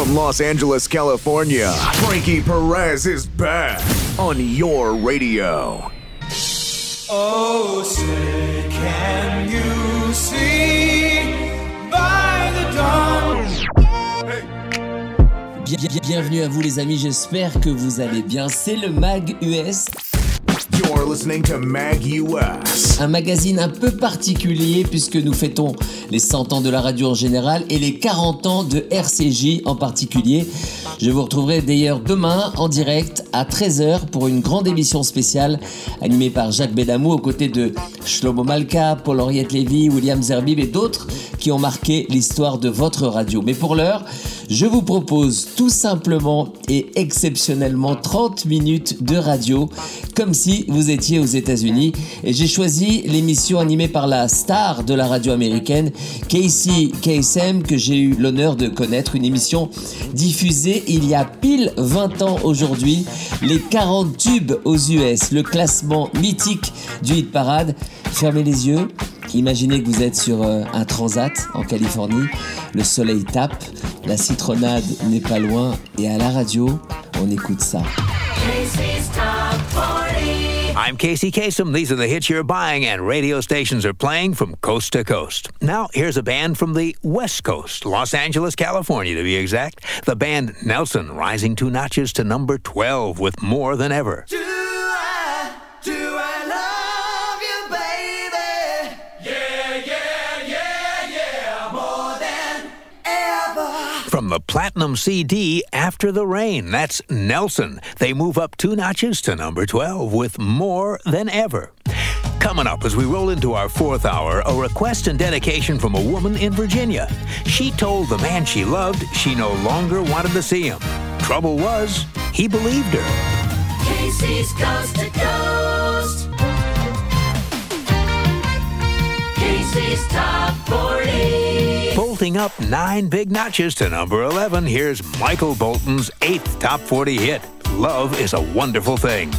From Los Angeles, California, Frankie Perez is back on your radio. Oh, say, can you see by the dawn's Bien- bien- bienvenue à vous les amis, j'espère que vous allez bien. C'est le Mag US, You're listening to Mag US. un magazine un peu particulier puisque nous fêtons les 100 ans de la radio en général et les 40 ans de RCJ en particulier. Je vous retrouverai d'ailleurs demain en direct à 13h pour une grande émission spéciale animée par Jacques Bédamou aux côtés de Shlomo Malka, Paul-Henriette Lévy, William Zerbib et d'autres qui ont marqué l'histoire de votre radio. Mais pour l'heure, je vous propose tout simplement et exceptionnellement 30 minutes de radio, comme si vous étiez aux États-Unis. Et j'ai choisi l'émission animée par la star de la radio américaine, Casey Kasem, que j'ai eu l'honneur de connaître. Une émission diffusée il y a pile 20 ans aujourd'hui. Les 40 tubes aux US, le classement mythique du hit parade. Fermez les yeux. Imaginez que vous êtes sur euh, un transat en Californie, le soleil tape, la citronnade n'est pas loin et à la radio, on écoute ça. I'm Casey Kasem. These are the hits you're buying and radio stations are playing from coast to coast. Now, here's a band from the West Coast, Los Angeles, California to be exact. The band Nelson rising two notches to number 12 with More Than Ever. Do the Platinum CD After the Rain, that's Nelson. They move up two notches to number 12 with More Than Ever. Coming up as we roll into our fourth hour, a request and dedication from a woman in Virginia. She told the man she loved she no longer wanted to see him. Trouble was, he believed her. Casey's Coast to Coast. Casey's Top 40. Up nine big notches to number 11, here's Michael Bolton's eighth top 40 hit Love is a Wonderful Thing.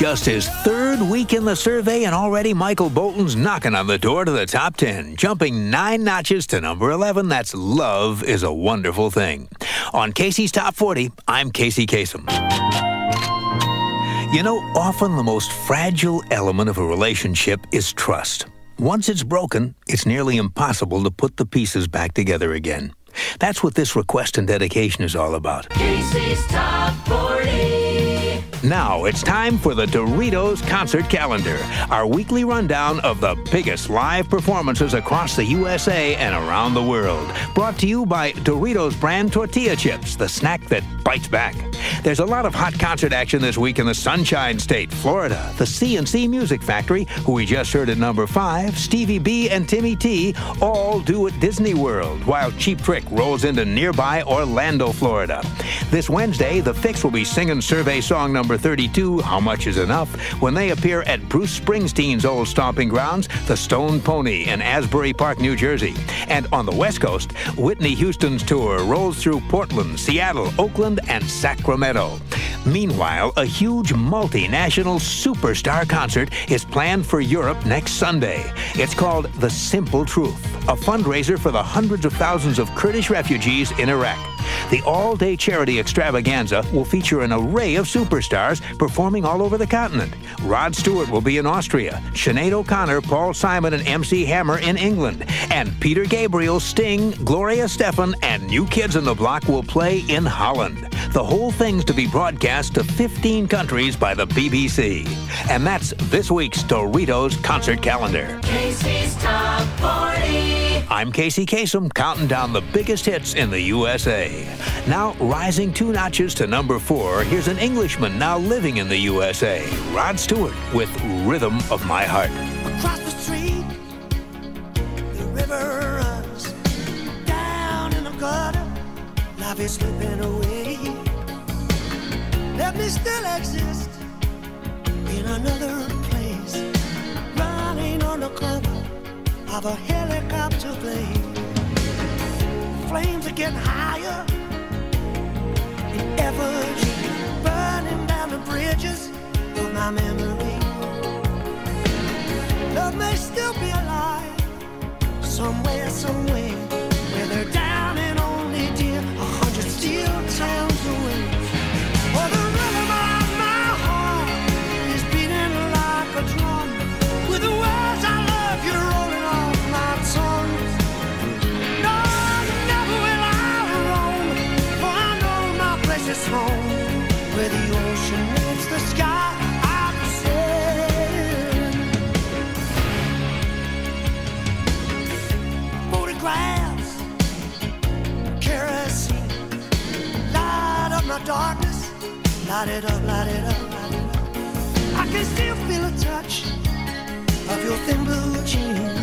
Just his third week in the survey, and already Michael Bolton's knocking on the door to the top 10, jumping nine notches to number 11. That's Love is a Wonderful Thing. On Casey's Top 40, I'm Casey Kasem. You know, often the most fragile element of a relationship is trust. Once it's broken, it's nearly impossible to put the pieces back together again. That's what this request and dedication is all about. Casey's Top 40. Now it's time for the Doritos Concert Calendar, our weekly rundown of the biggest live performances across the USA and around the world. Brought to you by Doritos brand tortilla chips, the snack that bites back. There's a lot of hot concert action this week in the Sunshine State, Florida. The C+C Music Factory, who we just heard at number five, Stevie B and Timmy T, all do at Disney World, while Cheap Trick rolls into nearby Orlando, Florida. This Wednesday, the Fixx will be singing survey song number 32, How Much Is Enough, when they appear at Bruce Springsteen's old stomping grounds, the Stone Pony in Asbury Park, New Jersey. And on the West Coast, Whitney Houston's tour rolls through Portland, Seattle, Oakland, and Sacramento. Meanwhile, a huge multinational superstar concert is planned for Europe next Sunday. It's called The Simple Truth, a fundraiser for the hundreds of thousands of Kurdish refugees in Iraq. The all day charity extravaganza will feature an array of superstars performing all over the continent. Rod Stewart will be in Austria, Sinead O'Connor, Paul Simon, and MC Hammer in England. And Peter Gabriel, Sting, Gloria Estefan, and New Kids on the Block will play in Holland. The whole thing's to be broadcast to 15 countries by the BBC. And that's this week's Doritos concert calendar. Casey's Top 40. I'm Casey Kasem, counting down the biggest hits in the USA. Now, rising two notches to number four, here's an Englishman now living in the USA, Rod Stewart, with Rhythm of My Heart. Across the street, the river runs down in the gutter. Life is slipping away. Let me still exist in another of a helicopter plane. Flames are getting higher in effigy, burning down the bridges of my memory. Love may still be alive somewhere, somewhere, where they're down and only dear a hundred steel towns darkness, light light it up, light it up. I can still feel a touch of your thin blue jeans,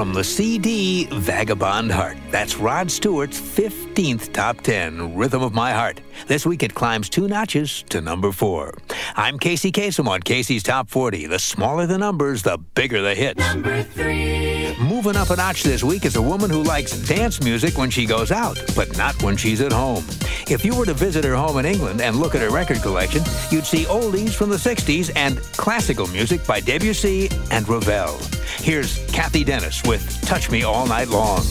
From the CD Vagabond Heart. That's Rod Stewart's 15th top 10 Rhythm of My Heart. This week it climbs two notches to number four. I'm Casey Kasem on Casey's Top 40. The smaller the numbers, the bigger the hits. Number three. Moving up a notch this week is a woman who likes dance music when she goes out, but not when she's at home. If you were to visit her home in England and look at her record collection, you'd see oldies from the 60s and classical music by Debussy and Ravel. Here's Cathy Dennis with Touch Me All Night Long.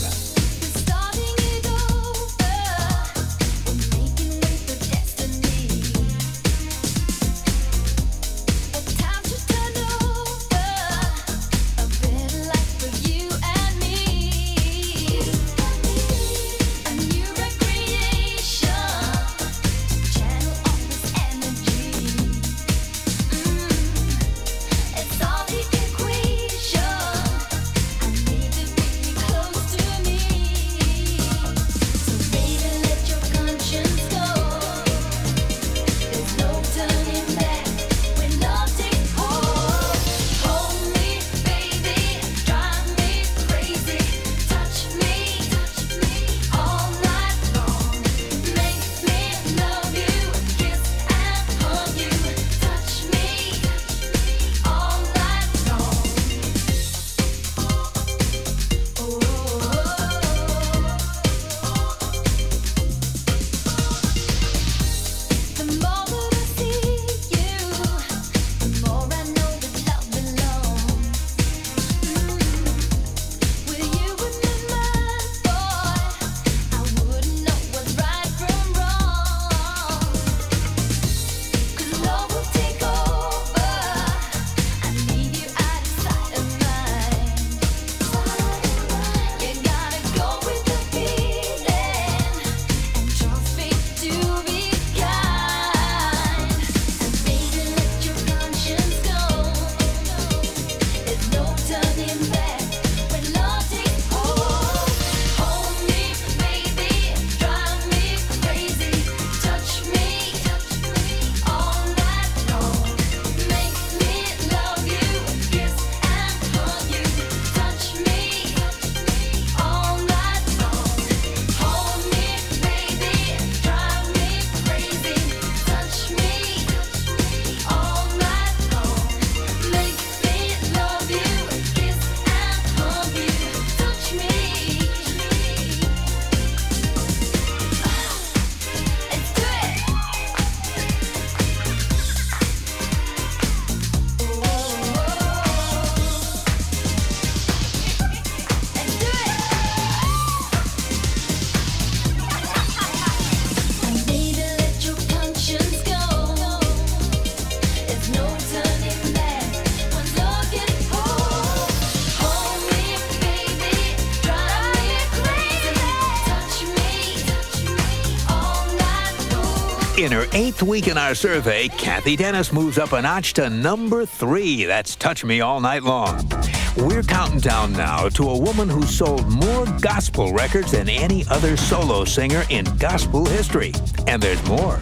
Eighth week in our survey, Cathy Dennis moves up a notch to number three. That's Touch Me All Night Long. We're counting down now to a woman who sold more gospel records than any other solo singer in gospel history. And there's more.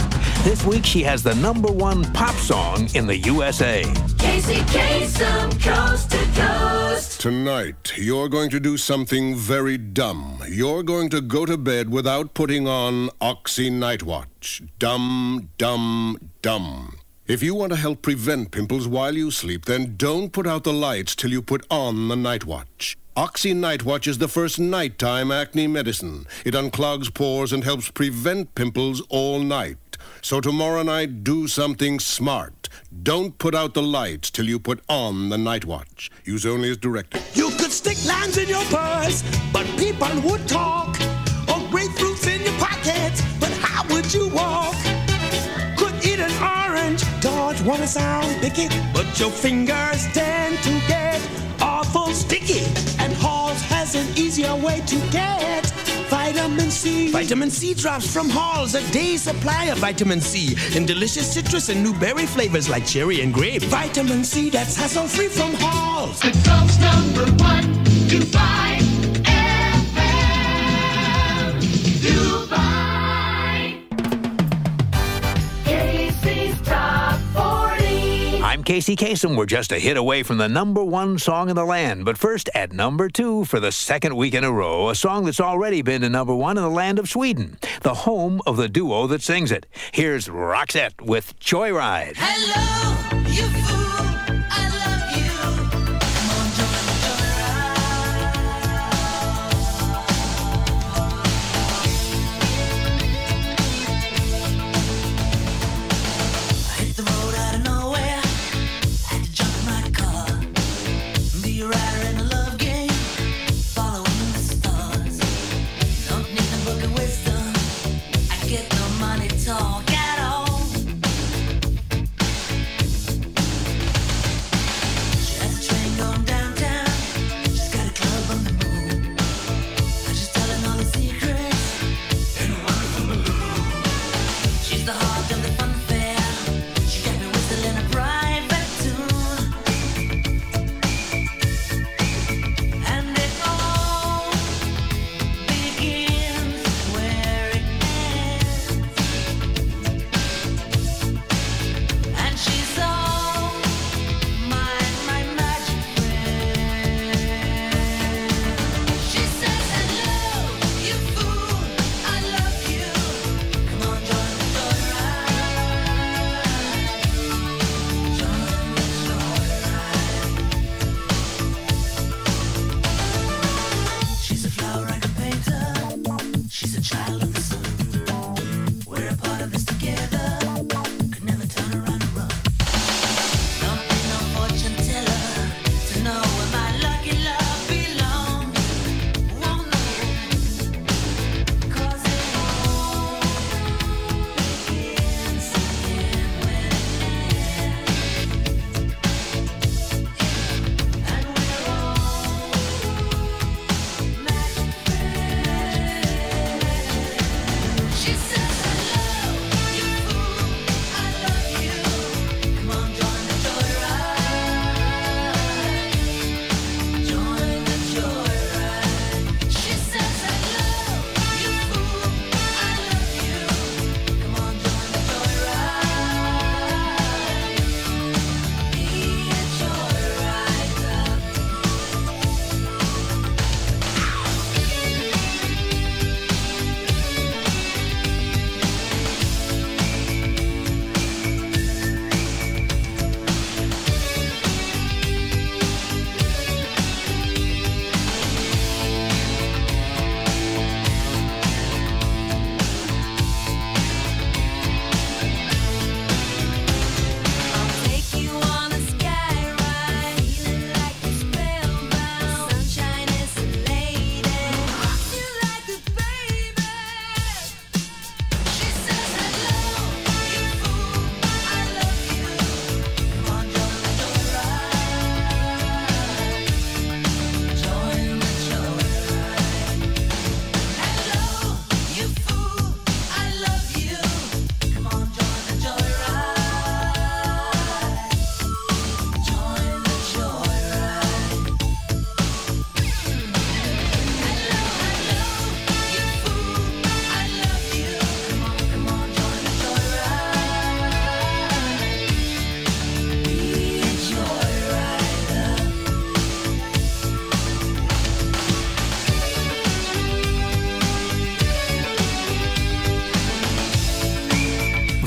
This week, she has the number one pop song in the USA. Casey Kasem, coast to coast. Tonight, you're going to do something very dumb. You're going to go to bed without putting on Oxy Night Watch. Dumb, dumb, dumb. If you want to help prevent pimples while you sleep, then don't put out the lights till you put on the Night Watch. Oxy Night Watch is the first nighttime acne medicine. It unclogs pores and helps prevent pimples all night. So tomorrow night, do something smart. Don't put out the lights till you put on the Night Watch. Use only as directed. You could stick lines in your purse, but people would talk. Or grapefruits in your pockets, but how would you walk? Could eat an orange, George wanna sound picky, but your fingers tend to get awful sticky. And Halls has an easier way to get vitamin C. Vitamin C drops from Halls, a day's supply of vitamin C in delicious citrus and newberry flavors like cherry and grape. Vitamin C that's hassle free from Halls. The coast number one, Dubai FM. Casey Kasem, we're just a hit away from the number one song in the land. But first, at number two for the second week in a row, a song that's already been to number one in the land of Sweden, the home of the duo that sings it. Here's Roxette with Joyride. Hello,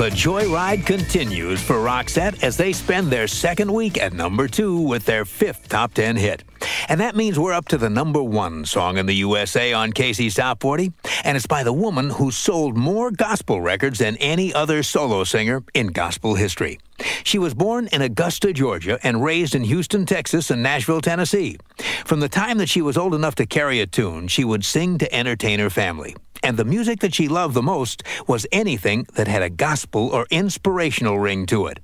The joyride continues for Roxette as they spend their second week at number two with their fifth top 10 hit. And that means we're up to the number one song in the USA on Casey's Top 40. And it's by the woman who sold more gospel records than any other solo singer in gospel history. She was born in Augusta, Georgia, and raised in Houston, Texas, and Nashville, Tennessee. From the time that she was old enough to carry a tune, she would sing to entertain her family. And the music that she loved the most was anything that had a gospel or inspirational ring to it.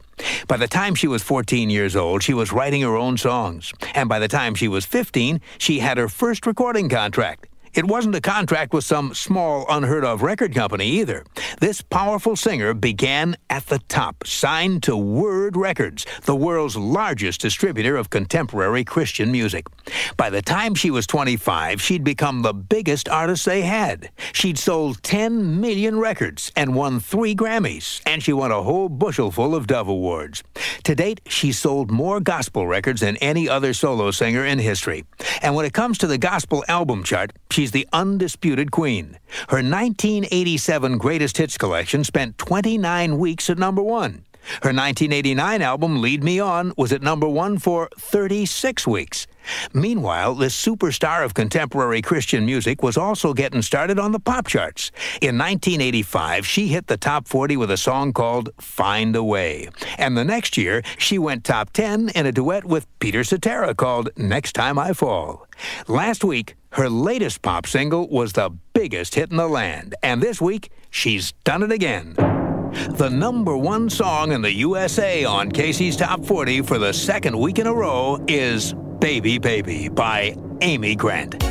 By the time she was 14 years old, she was writing her own songs. And by the time she was 15, she had her first recording contract. It wasn't a contract with some small, unheard of record company either. This powerful singer began at the top, signed to Word Records, the world's largest distributor of contemporary Christian music. By the time she was 25, she'd become the biggest artist they had. She'd sold 10 million records and won three Grammys, and she won a whole bushel full of Dove Awards. To date, she's sold more gospel records than any other solo singer in history. And when it comes to the gospel album chart, she's the undisputed queen. Her 1987 greatest hits collection spent 29 weeks at number one. Her 1989 album, Lead Me On, was at number one for 36 weeks. Meanwhile, this superstar of contemporary Christian music was also getting started on the pop charts. In 1985, she hit the top 40 with a song called Find a Way. And the next year, she went top 10 in a duet with Peter Cetera called Next Time I Fall. Last week, her latest pop single was the biggest hit in the land. And this week, she's done it again. The number one song in the USA on Casey's Top 40 for the second week in a row is Baby Baby by Amy Grant.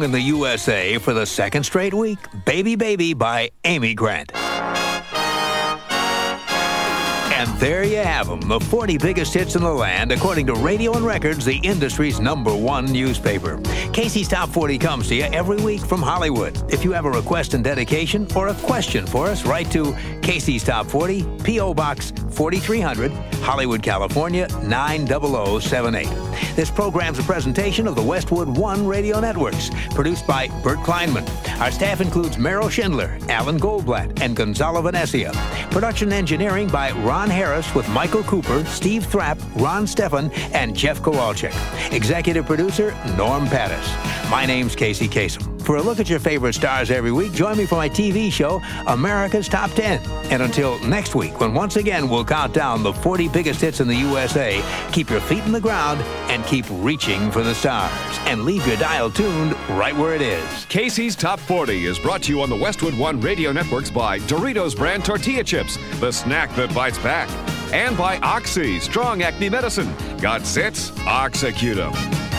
Song in the USA for the second straight week Baby Baby by Amy Grant. And there you have them, the 40 biggest hits in the land, according to Radio and Records, the industry's number one newspaper. Casey's Top 40 comes to you every week from Hollywood. If you have a request and dedication or a question for us, write to Casey's Top 40, P.O. Box 4300, Hollywood, California 90078. This program's a presentation of the Westwood One Radio Networks, produced by Bert Kleinman. Our staff includes Merrill Schindler, Alan Goldblatt, and Gonzalo Venecia. Production engineering by Ron Harris with Michael Cooper, Steve Thrapp, Ron Stefan, and Jeff Kowalczyk. Executive producer Norm Pattiz. My name's Casey Kasem. For a look at your favorite stars every week, join me for my TV show, America's Top 10. And until next week, when once again we'll count down the 40 biggest hits in the USA, keep your feet in the ground and keep reaching for the stars. And leave your dial tuned right where it is. Casey's Top 40 is brought to you on the Westwood One Radio Networks by Doritos brand tortilla chips, the snack that bites back. And by Oxy, strong acne medicine. Got zits? Oxecute 'em.